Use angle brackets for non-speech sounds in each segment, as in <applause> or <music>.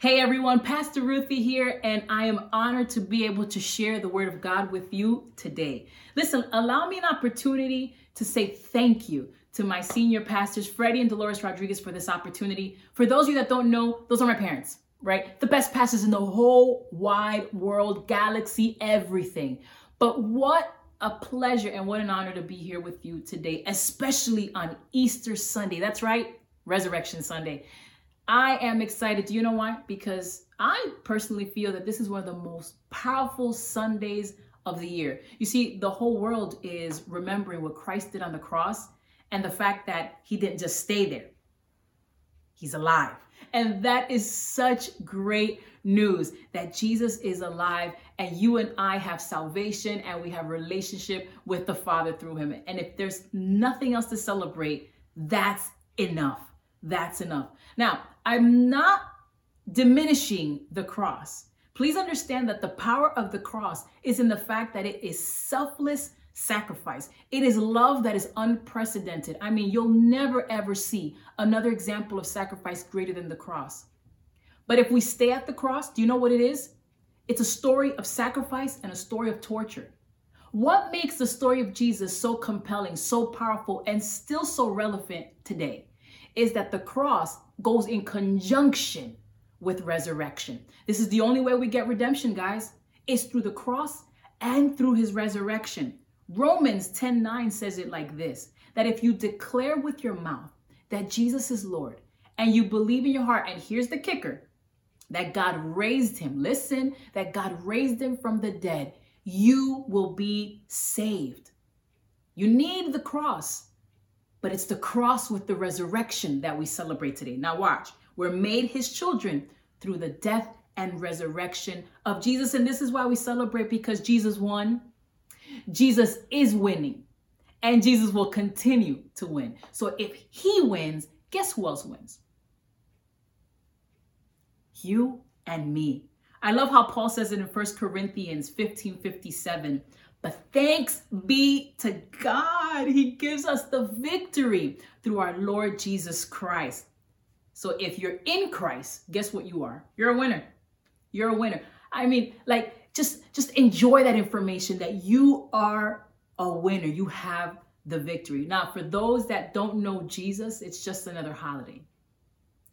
Hey everyone, Pastor Ruthy here, and I am honored to be able to share the Word of God with you today. Listen, allow me an opportunity to say thank you to my senior pastors, Freddie and Dolores Rodriguez, for this opportunity. For those of you that don't know, those are my parents, right? The best pastors in the whole wide world, galaxy, everything. But what a pleasure and what an honor to be here with you today, especially on Easter Sunday. That's right, Resurrection Sunday. I am excited. Do you know why? Because I personally feel that this is one of the most powerful Sundays of the year. You see, the whole world is remembering what Christ did on the cross and the fact that he didn't just stay there, he's alive. And that is such great news that Jesus is alive and you and I have salvation and we have relationship with the Father through him. And if there's nothing else to celebrate, that's enough. That's enough. Now, I'm not diminishing the cross. Please understand that the power of the cross is in the fact that it is selfless sacrifice. It is love that is unprecedented. I mean, you'll never ever see another example of sacrifice greater than the cross. But if we stay at the cross, do you know what it is? It's a story of sacrifice and a story of torture. What makes the story of Jesus so compelling, so powerful, and still so relevant today? is that the cross goes in conjunction with resurrection. This is the only way we get redemption, guys. It's through the cross and through his resurrection. Romans 10 9 says it like this that if you declare with your mouth that Jesus is Lord and you believe in your heart, and here's the kicker that God raised him, listen, that God raised him from the dead, you will be saved. You need the cross but it's the cross with the resurrection that we celebrate today. Now, watch. We're made his children through the death and resurrection of Jesus. And this is why we celebrate because Jesus won. Jesus is winning, and Jesus will continue to win. So if he wins, guess who else wins? You and me. I love how Paul says it in 1 Corinthians 15 57. But thanks be to God, He gives us the victory through our Lord Jesus Christ. So if you're in Christ, guess what you are? You're a winner. You're a winner. I mean, like just just enjoy that information that you are a winner. You have the victory. Now, for those that don't know Jesus, it's just another holiday.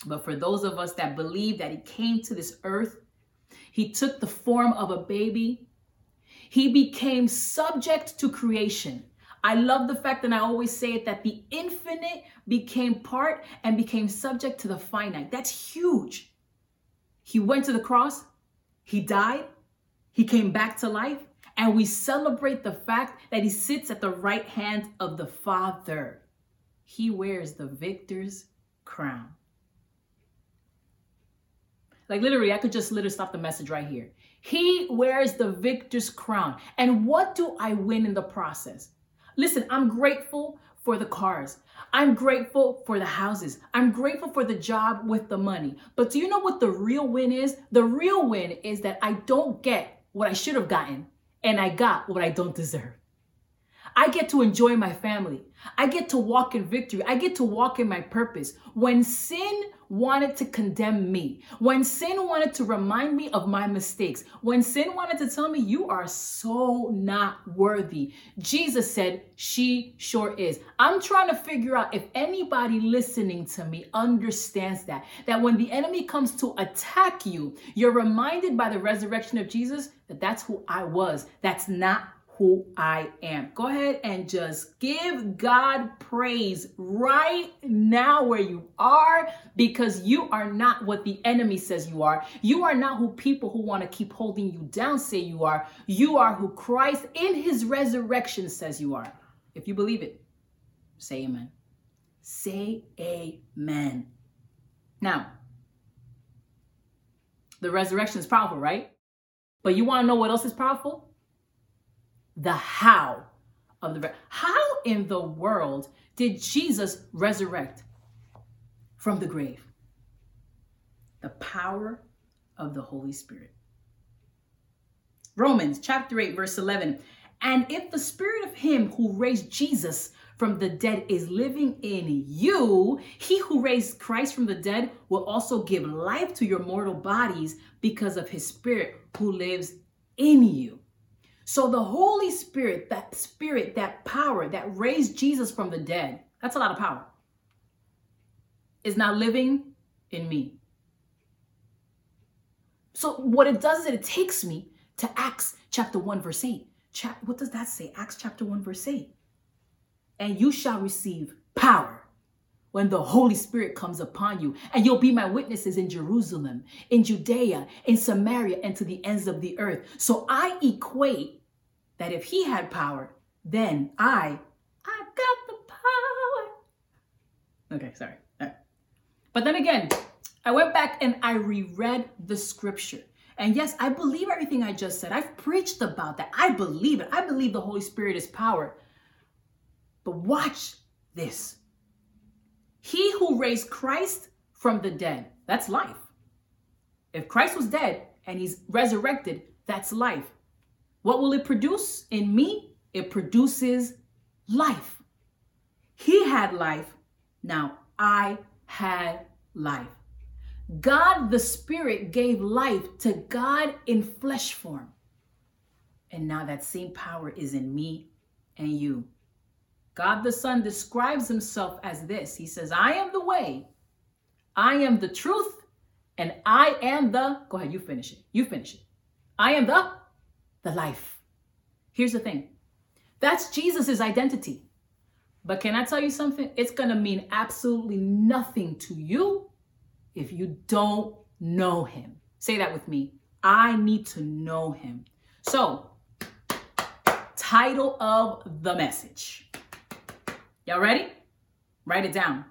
But for those of us that believe that he came to this earth, he took the form of a baby, he became subject to creation. I love the fact, and I always say it, that the infinite became part and became subject to the finite. That's huge. He went to the cross, he died, he came back to life, and we celebrate the fact that he sits at the right hand of the Father. He wears the victor's crown. Like literally, I could just literally stop the message right here. He wears the victor's crown. And what do I win in the process? Listen, I'm grateful for the cars. I'm grateful for the houses. I'm grateful for the job with the money. But do you know what the real win is? The real win is that I don't get what I should have gotten and I got what I don't deserve. I get to enjoy my family. I get to walk in victory. I get to walk in my purpose. When sin wanted to condemn me, when sin wanted to remind me of my mistakes, when sin wanted to tell me you are so not worthy, Jesus said, She sure is. I'm trying to figure out if anybody listening to me understands that. That when the enemy comes to attack you, you're reminded by the resurrection of Jesus that that's who I was. That's not who I am. Go ahead and just give God praise right now where you are because you are not what the enemy says you are. You are not who people who want to keep holding you down say you are. You are who Christ in his resurrection says you are. If you believe it, say amen. Say amen. Now, the resurrection is powerful, right? But you want to know what else is powerful? The how of the how in the world did Jesus resurrect from the grave? The power of the Holy Spirit. Romans chapter 8 verse 11. And if the spirit of him who raised Jesus from the dead is living in you, he who raised Christ from the dead will also give life to your mortal bodies because of his spirit who lives in you. So the Holy Spirit, that spirit, that power that raised Jesus from the dead, that's a lot of power, is now living in me. So what it does is it takes me to Acts chapter 1, verse 8. what does that say? Acts chapter 1, verse 8. And you shall receive power when the Holy Spirit comes upon you, and you'll be my witnesses in Jerusalem, in Judea, in Samaria, and to the ends of the earth. So I equate that if he had power, then I, I got the power. Okay, sorry. But then again, I went back and I reread the scripture. And yes, I believe everything I just said. I've preached about that. I believe it. I believe the Holy Spirit is power. But watch this. He who raised Christ from the dead, that's life. If Christ was dead and he's resurrected, that's life. What will it produce in me? It produces life. He had life. Now I had life. God the Spirit gave life to God in flesh form. And now that same power is in me and you. God the Son describes himself as this He says, I am the way, I am the truth, and I am the, go ahead, you finish it. You finish it. I am the, the life. Here's the thing that's Jesus' identity. But can I tell you something? It's going to mean absolutely nothing to you if you don't know him. Say that with me. I need to know him. So, title of the message. Y'all ready? Write it down.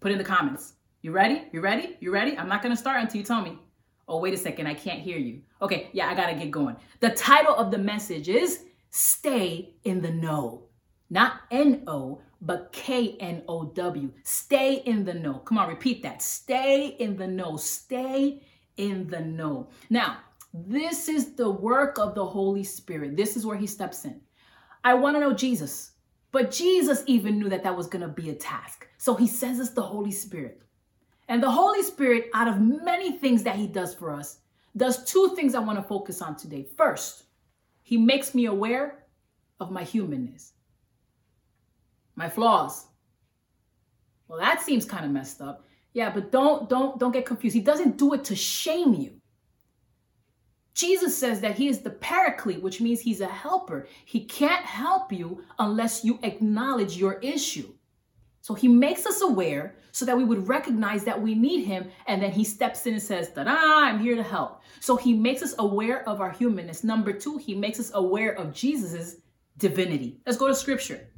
Put in the comments. You ready? You ready? You ready? I'm not going to start until you tell me. Oh, wait a second. I can't hear you. Okay, yeah, I got to get going. The title of the message is Stay in the Know. Not N O, but K N O W. Stay in the know. Come on, repeat that. Stay in the know. Stay in the know. Now, this is the work of the Holy Spirit. This is where he steps in. I want to know Jesus, but Jesus even knew that that was going to be a task. So he sends us the Holy Spirit. And the Holy Spirit, out of many things that he does for us, does two things I want to focus on today. First, he makes me aware of my humanness my flaws. Well, that seems kind of messed up. Yeah, but don't don't don't get confused. He doesn't do it to shame you. Jesus says that he is the paraclete, which means he's a helper. He can't help you unless you acknowledge your issue. So he makes us aware so that we would recognize that we need him. And then he steps in and says, da I'm here to help. So he makes us aware of our humanness. Number two, he makes us aware of Jesus's divinity. Let's go to scripture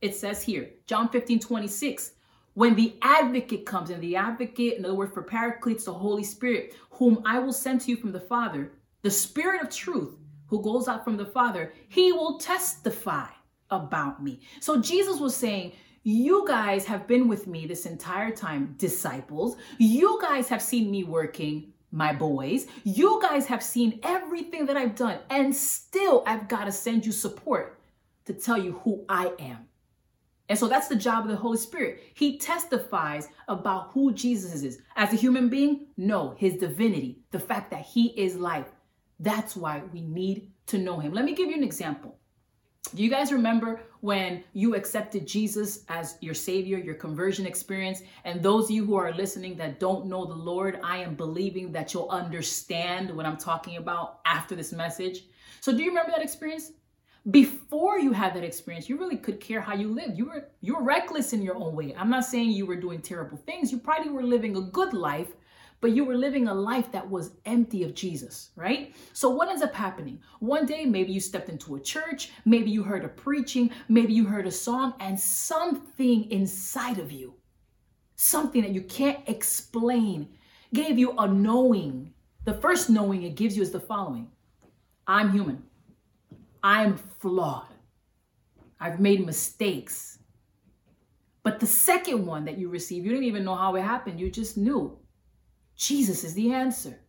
it says here, John 15, 26, when the advocate comes, and the advocate, in other words, for paracletes, the Holy Spirit, whom I will send to you from the Father, the Spirit of truth, who goes out from the Father, he will testify about me. So Jesus was saying, you guys have been with me this entire time, disciples. You guys have seen me working, my boys. You guys have seen everything that I've done, and still I've got to send you support to tell you who I am. And so that's the job of the Holy Spirit. He testifies about who Jesus is. As a human being, no, his divinity, the fact that he is life. That's why we need to know him. Let me give you an example. Do you guys remember when you accepted Jesus as your Savior, your conversion experience? And those of you who are listening that don't know the Lord, I am believing that you'll understand what I'm talking about after this message. So, do you remember that experience? before you had that experience you really could care how you lived you were you were reckless in your own way i'm not saying you were doing terrible things you probably were living a good life but you were living a life that was empty of jesus right so what ends up happening one day maybe you stepped into a church maybe you heard a preaching maybe you heard a song and something inside of you something that you can't explain gave you a knowing the first knowing it gives you is the following i'm human I'm flawed. I've made mistakes. But the second one that you receive, you didn't even know how it happened. You just knew Jesus is the answer.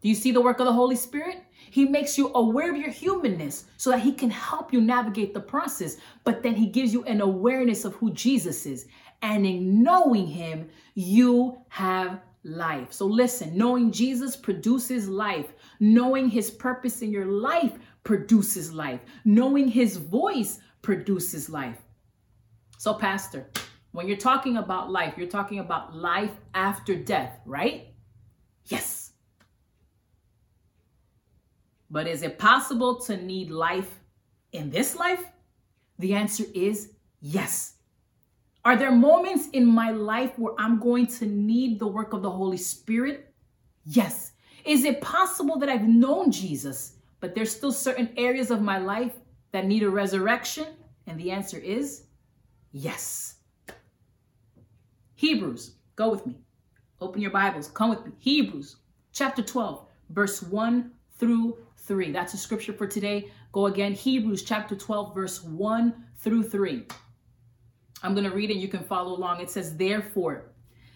Do you see the work of the Holy Spirit? He makes you aware of your humanness so that he can help you navigate the process. But then he gives you an awareness of who Jesus is. And in knowing him, you have life. So listen, knowing Jesus produces life. Knowing his purpose in your life produces life. Knowing his voice produces life. So, Pastor, when you're talking about life, you're talking about life after death, right? Yes. But is it possible to need life in this life? The answer is yes. Are there moments in my life where I'm going to need the work of the Holy Spirit? Yes. Is it possible that I've known Jesus, but there's still certain areas of my life that need a resurrection? And the answer is yes. Hebrews, go with me. Open your Bibles, come with me. Hebrews chapter 12, verse 1 through 3. That's a scripture for today. Go again. Hebrews chapter 12, verse 1 through 3. I'm going to read it. You can follow along. It says, Therefore,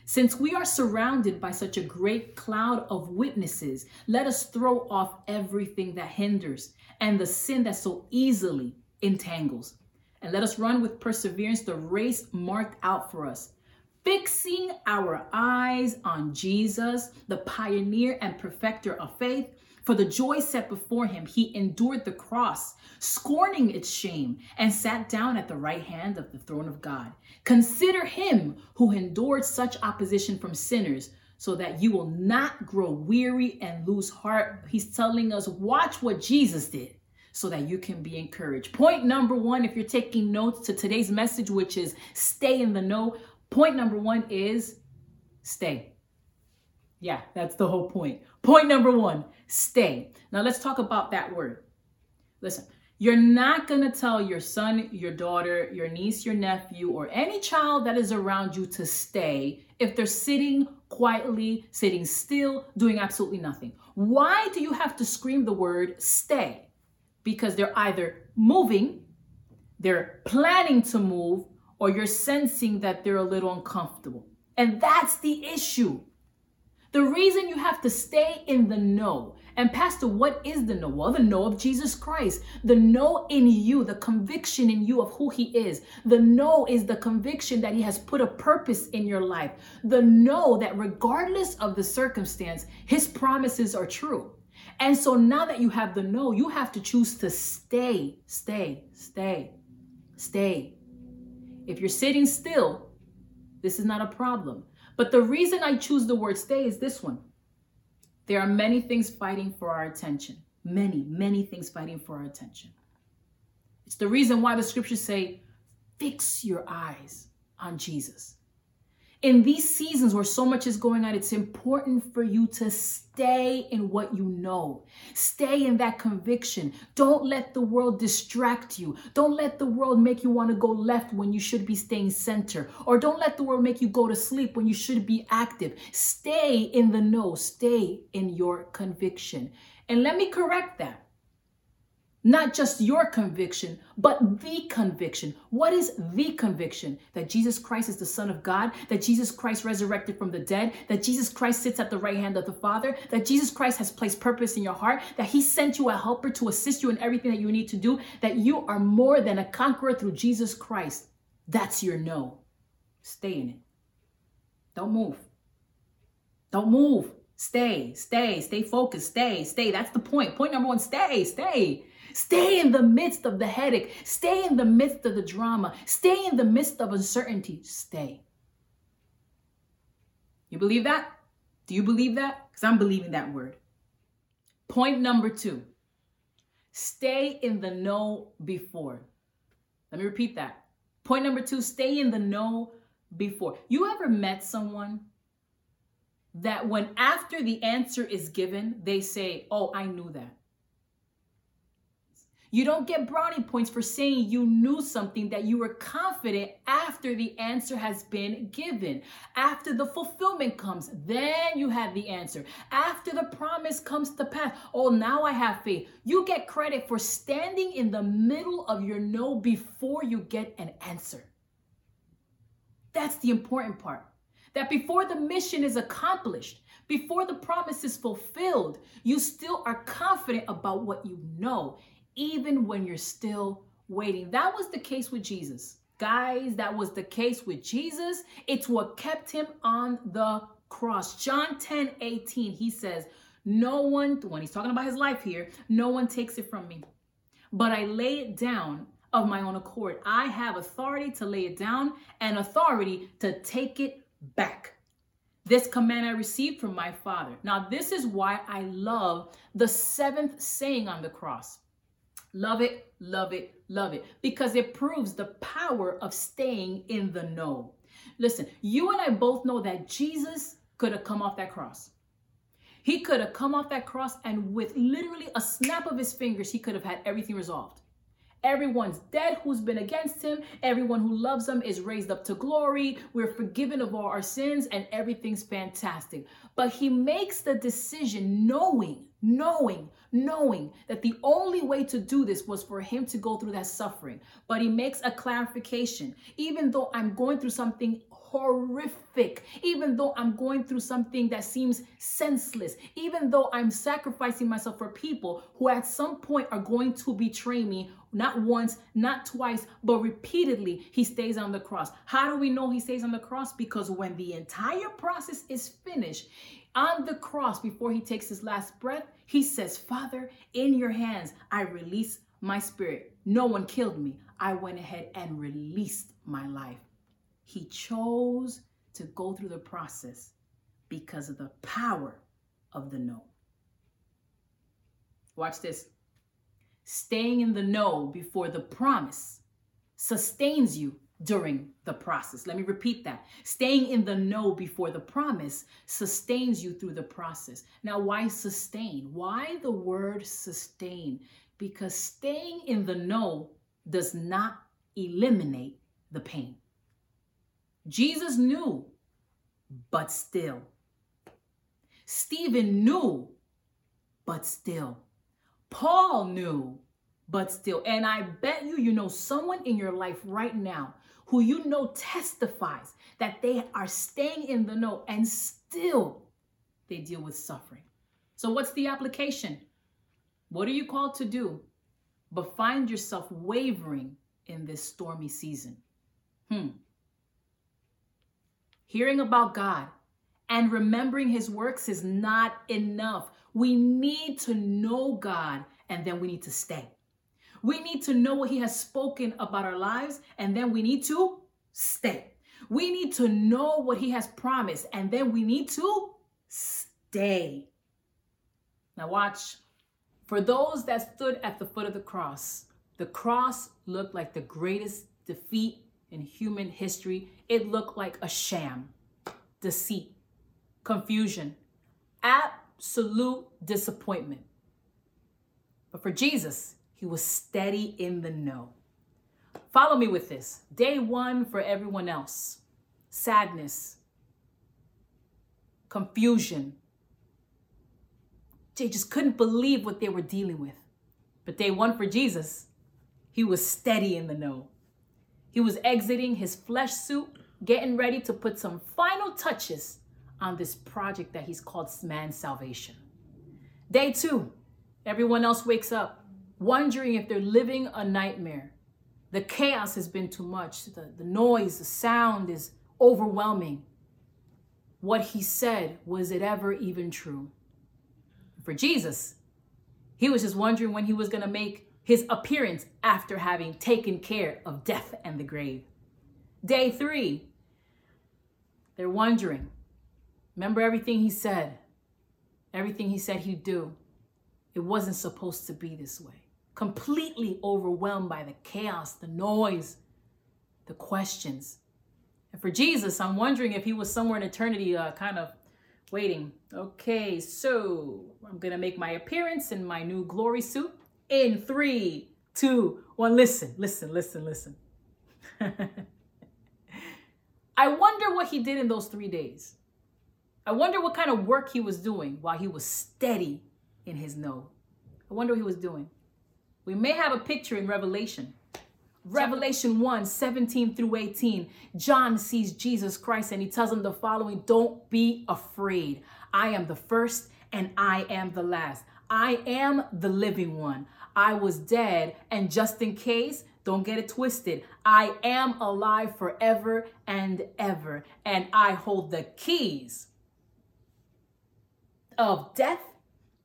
since we are surrounded by such a great cloud of witnesses, let us throw off everything that hinders and the sin that so easily entangles. And let us run with perseverance the race marked out for us, fixing our eyes on Jesus, the pioneer and perfecter of faith for the joy set before him, he endured the cross, scorning its shame, and sat down at the right hand of the throne of God. Consider him who endured such opposition from sinners so that you will not grow weary and lose heart. He's telling us, watch what Jesus did so that you can be encouraged. Point number one, if you're taking notes to today's message, which is stay in the know, point number one is stay. Yeah, that's the whole point. Point number one stay. Now let's talk about that word. Listen, you're not going to tell your son, your daughter, your niece, your nephew, or any child that is around you to stay if they're sitting quietly, sitting still, doing absolutely nothing. Why do you have to scream the word stay? Because they're either moving, they're planning to move, or you're sensing that they're a little uncomfortable. And that's the issue. The reason you have to stay in the know. And, Pastor, what is the know? Well, the know of Jesus Christ. The know in you, the conviction in you of who He is. The know is the conviction that He has put a purpose in your life. The know that regardless of the circumstance, His promises are true. And so now that you have the know, you have to choose to stay, stay, stay, stay. If you're sitting still, this is not a problem. But the reason I choose the word stay is this one. There are many things fighting for our attention. Many, many things fighting for our attention. It's the reason why the scriptures say, fix your eyes on Jesus in these seasons where so much is going on, it's important for you to stay in what you know. Stay in that conviction. Don't let the world distract you. Don't let the world make you want to go left when you should be staying center. Or don't let the world make you go to sleep when you should be active. Stay in the know. Stay in your conviction. And let me correct that. Not just your conviction, but the conviction. What is the conviction? That Jesus Christ is the Son of God, that Jesus Christ resurrected from the dead, that Jesus Christ sits at the right hand of the Father, that Jesus Christ has placed purpose in your heart, that He sent you a helper to assist you in everything that you need to do, that you are more than a conqueror through Jesus Christ. That's your know. Stay in it. Don't move. Don't move. Stay, stay, stay focused, stay, stay. That's the point. Point number one stay, stay. Stay in the midst of the headache. Stay in the midst of the drama. Stay in the midst of uncertainty. Stay. You believe that? Do you believe that? Because I'm believing that word. Point number two stay in the know before. Let me repeat that. Point number two stay in the know before. You ever met someone that when after the answer is given, they say, Oh, I knew that. You don't get brownie points for saying you knew something that you were confident after the answer has been given. After the fulfillment comes, then you have the answer. After the promise comes to pass, oh, now I have faith. You get credit for standing in the middle of your know before you get an answer. That's the important part. That before the mission is accomplished, Before the promise is fulfilled, you still are confident about what you know, even when you're still waiting. That was the case with Jesus. Guys, that was the case with Jesus. It's what kept him on the cross. John 10 18, he says, No one, when he's talking about his life here, no one takes it from me, but I lay it down of my own accord. I have authority to lay it down and authority to take it back. This command I received from my Father. Now, this is why I love the seventh saying on the cross. Love it, love it, love it, because it proves the power of staying in the know. Listen, you and I both know that Jesus could have come off that cross. He could have come off that cross and with literally a snap of his fingers, he could have had everything resolved. Everyone's dead who's been against him. Everyone who loves him is raised up to glory. We're forgiven of all our sins and everything's fantastic. But he makes the decision knowing, knowing, knowing that the only way to do this was for him to go through that suffering. But he makes a clarification. Even though I'm going through something horrific, even though I'm going through something that seems senseless, even though I'm sacrificing myself for people who at some point are going to betray me, not once, not twice, but repeatedly, he stays on the cross. How do we know he stays on the cross? Because when the entire process is finished, on the cross, before he takes his last breath, he says, Father, in your hands, I release my spirit. No one killed me. I went ahead and released my life. He chose to go through the process because of the power of the know. Watch this. Staying in the know before the promise sustains you during the process. Let me repeat that. Staying in the know before the promise sustains you through the process. Now, why sustain? Why the word sustain? Because staying in the know does not eliminate the pain. Jesus knew, but still. Stephen knew, but still. Paul knew, but still. And I bet you, you know someone in your life right now who you know testifies that they are staying in the know and still they deal with suffering. So, what's the application? What are you called to do? But find yourself wavering in this stormy season. Hmm hearing about God and remembering his works is not enough. We need to know God and then we need to stay. We need to know what he has spoken about our lives and then we need to stay. We need to know what he has promised and then we need to stay. Now, watch. For those that stood at the foot of the cross, the cross looked like the greatest defeat in human history, it looked like a sham, deceit, confusion, absolute disappointment. But for Jesus, he was steady in the know. Follow me with this. Day one for everyone else sadness, confusion. They just couldn't believe what they were dealing with. But day one for Jesus, he was steady in the know. He was exiting his flesh suit, getting ready to put some final touches on this project that he's called man's salvation. Day two, everyone else wakes up, wondering if they're living a nightmare. The chaos has been too much. The, the noise, the sound is overwhelming. What he said, was it ever even true? For Jesus, he was just wondering when he was going to make his appearance after having taken care of death and the grave. Day three, they're wondering. Remember everything he said, everything he said he'd do. It wasn't supposed to be this way. Completely overwhelmed by the chaos, the noise, the questions. And for Jesus, I'm wondering if he was somewhere in eternity, uh, kind of waiting. Okay, so I'm going to make my appearance in my new glory suit in three, two, one. Listen, listen, listen, listen. <laughs> I wonder what he did in those three days. I wonder what kind of work he was doing while he was steady in his know. I wonder what he was doing. We may have a picture in Revelation. Revelation 1 17 through 18. John sees Jesus Christ and he tells him the following Don't be afraid. I am the first and I am the last. I am the living one. I was dead, and just in case, don't get it twisted. I am alive forever and ever, and I hold the keys of death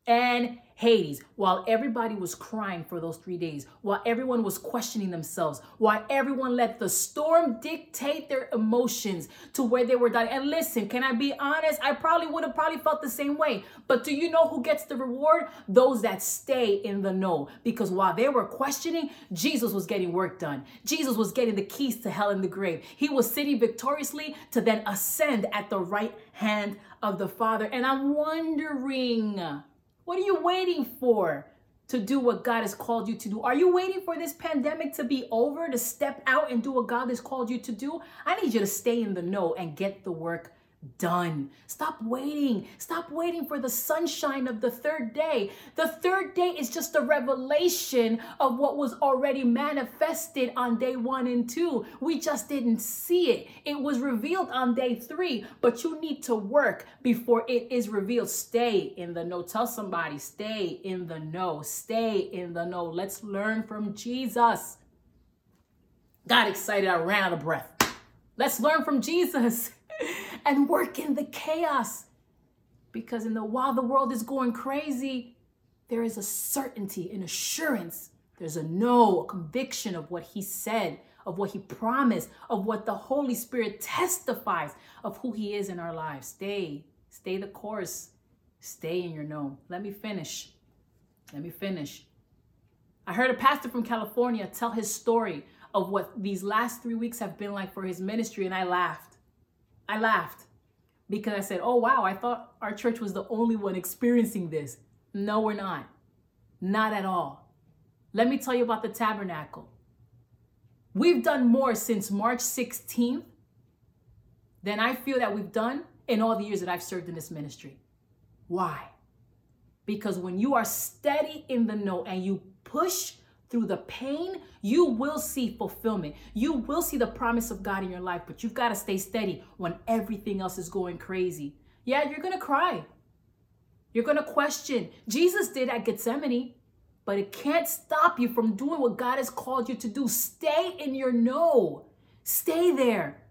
and Hades, while everybody was crying for those three days, while everyone was questioning themselves, while everyone let the storm dictate their emotions to where they were dying. And listen, can I be honest? I probably would have probably felt the same way. But do you know who gets the reward? Those that stay in the know. Because while they were questioning, Jesus was getting work done. Jesus was getting the keys to hell and the grave. He was sitting victoriously to then ascend at the right hand of the Father. And I'm wondering what are you waiting for to do what God has called you to do? Are you waiting for this pandemic to be over to step out and do what God has called you to do? I need you to stay in the know and get the work done. Stop waiting. Stop waiting for the sunshine of the third day. The third day is just a revelation of what was already manifested on day one and two. We just didn't see it. It was revealed on day three, but you need to work before it is revealed. Stay in the know. Tell somebody, stay in the know. Stay in the know. Let's learn from Jesus. Got excited. I ran out of breath. Let's learn from Jesus. <laughs> and work in the chaos. Because in the while the world is going crazy, there is a certainty, an assurance. There's a no, a conviction of what he said, of what he promised, of what the Holy Spirit testifies of who he is in our lives. Stay, stay the course. Stay in your know. Let me finish. Let me finish. I heard a pastor from California tell his story of what these last three weeks have been like for his ministry, and I laughed. I laughed because I said, oh, wow, I thought our church was the only one experiencing this. No, we're not. Not at all. Let me tell you about the tabernacle. We've done more since March 16th than I feel that we've done in all the years that I've served in this ministry. Why? Because when you are steady in the know and you push through the pain, you will see fulfillment. You will see the promise of God in your life, but you've got to stay steady when everything else is going crazy. Yeah, you're going to cry. You're going to question. Jesus did at Gethsemane, but it can't stop you from doing what God has called you to do. Stay in your know, Stay there.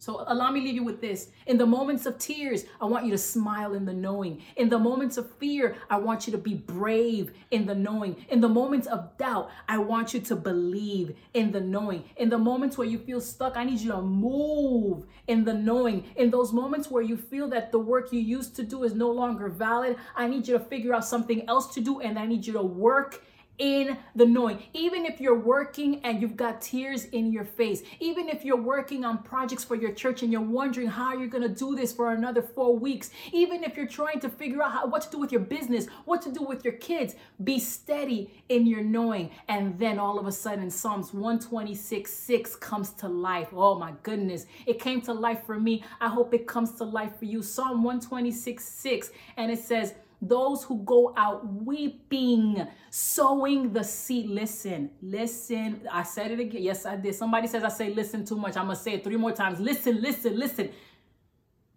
So allow me leave you with this. In the moments of tears, I want you to smile in the knowing. In the moments of fear, I want you to be brave in the knowing. In the moments of doubt, I want you to believe in the knowing. In the moments where you feel stuck, I need you to move in the knowing. In those moments where you feel that the work you used to do is no longer valid, I need you to figure out something else to do and I need you to work in the knowing. Even if you're working and you've got tears in your face, even if you're working on projects for your church and you're wondering how you're going to do this for another four weeks, even if you're trying to figure out how, what to do with your business, what to do with your kids, be steady in your knowing. And then all of a sudden, Psalms 126 6 comes to life. Oh my goodness, it came to life for me. I hope it comes to life for you. Psalm 126 6, and it says, those who go out weeping, sowing the seed. Listen, listen. I said it again. Yes, I did. Somebody says I say listen too much. I'm going to say it three more times. Listen, listen, listen.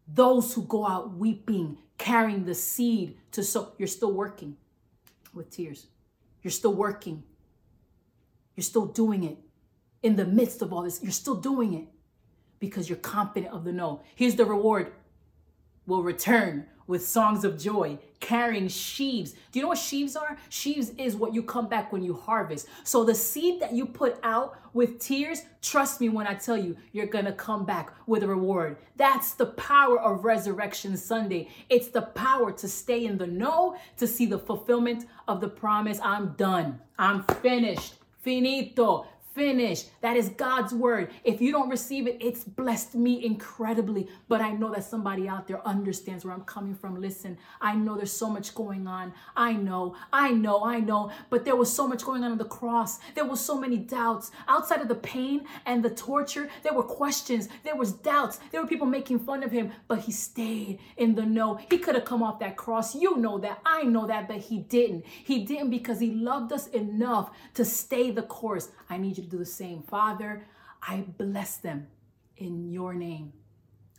Those who go out weeping, carrying the seed to sow. You're still working with tears. You're still working. You're still doing it. In the midst of all this, you're still doing it because you're confident of the know. Here's the reward will return with songs of joy, carrying sheaves. Do you know what sheaves are? Sheaves is what you come back when you harvest. So the seed that you put out with tears, trust me when I tell you, you're going to come back with a reward. That's the power of Resurrection Sunday. It's the power to stay in the know, to see the fulfillment of the promise. I'm done. I'm finished. Finito finished. That is God's word. If you don't receive it, it's blessed me incredibly. But I know that somebody out there understands where I'm coming from. Listen, I know there's so much going on. I know, I know, I know. But there was so much going on on the cross. There was so many doubts. Outside of the pain and the torture, there were questions. There was doubts. There were people making fun of him, but he stayed in the know. He could have come off that cross. You know that. I know that, but he didn't. He didn't because he loved us enough to stay the course. I need you to do the same. Father, I bless them in your name.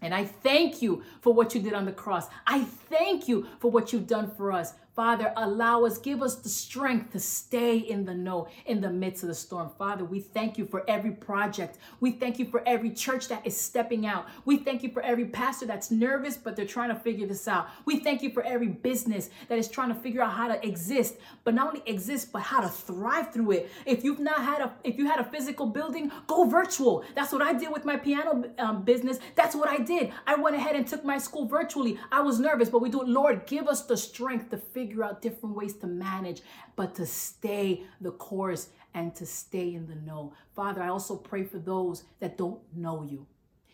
And I thank you for what you did on the cross. I thank you for what you've done for us. Father, allow us, give us the strength to stay in the know in the midst of the storm. Father, we thank you for every project. We thank you for every church that is stepping out. We thank you for every pastor that's nervous, but they're trying to figure this out. We thank you for every business that is trying to figure out how to exist, but not only exist, but how to thrive through it. If you've not had a, if you had a physical building, go virtual. That's what I did with my piano um, business. That's what I did. I went ahead and took my school virtually. I was nervous, but we do it. Lord, give us the strength to figure figure out different ways to manage, but to stay the course and to stay in the know. Father, I also pray for those that don't know you.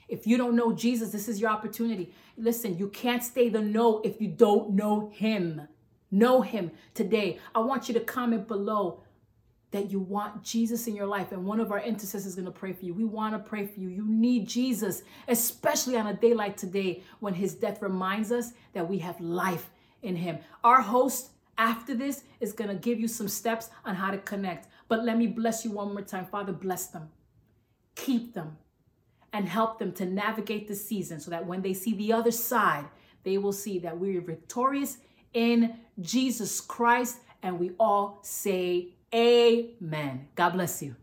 If you don't know Jesus, this is your opportunity. Listen, you can't stay the know if you don't know him. Know him today. I want you to comment below that you want Jesus in your life. And one of our intercessors is going to pray for you. We want to pray for you. You need Jesus, especially on a day like today when his death reminds us that we have life in Him. Our host after this is going to give you some steps on how to connect. But let me bless you one more time. Father, bless them, keep them, and help them to navigate the season so that when they see the other side, they will see that we are victorious in Jesus Christ. And we all say, Amen. God bless you.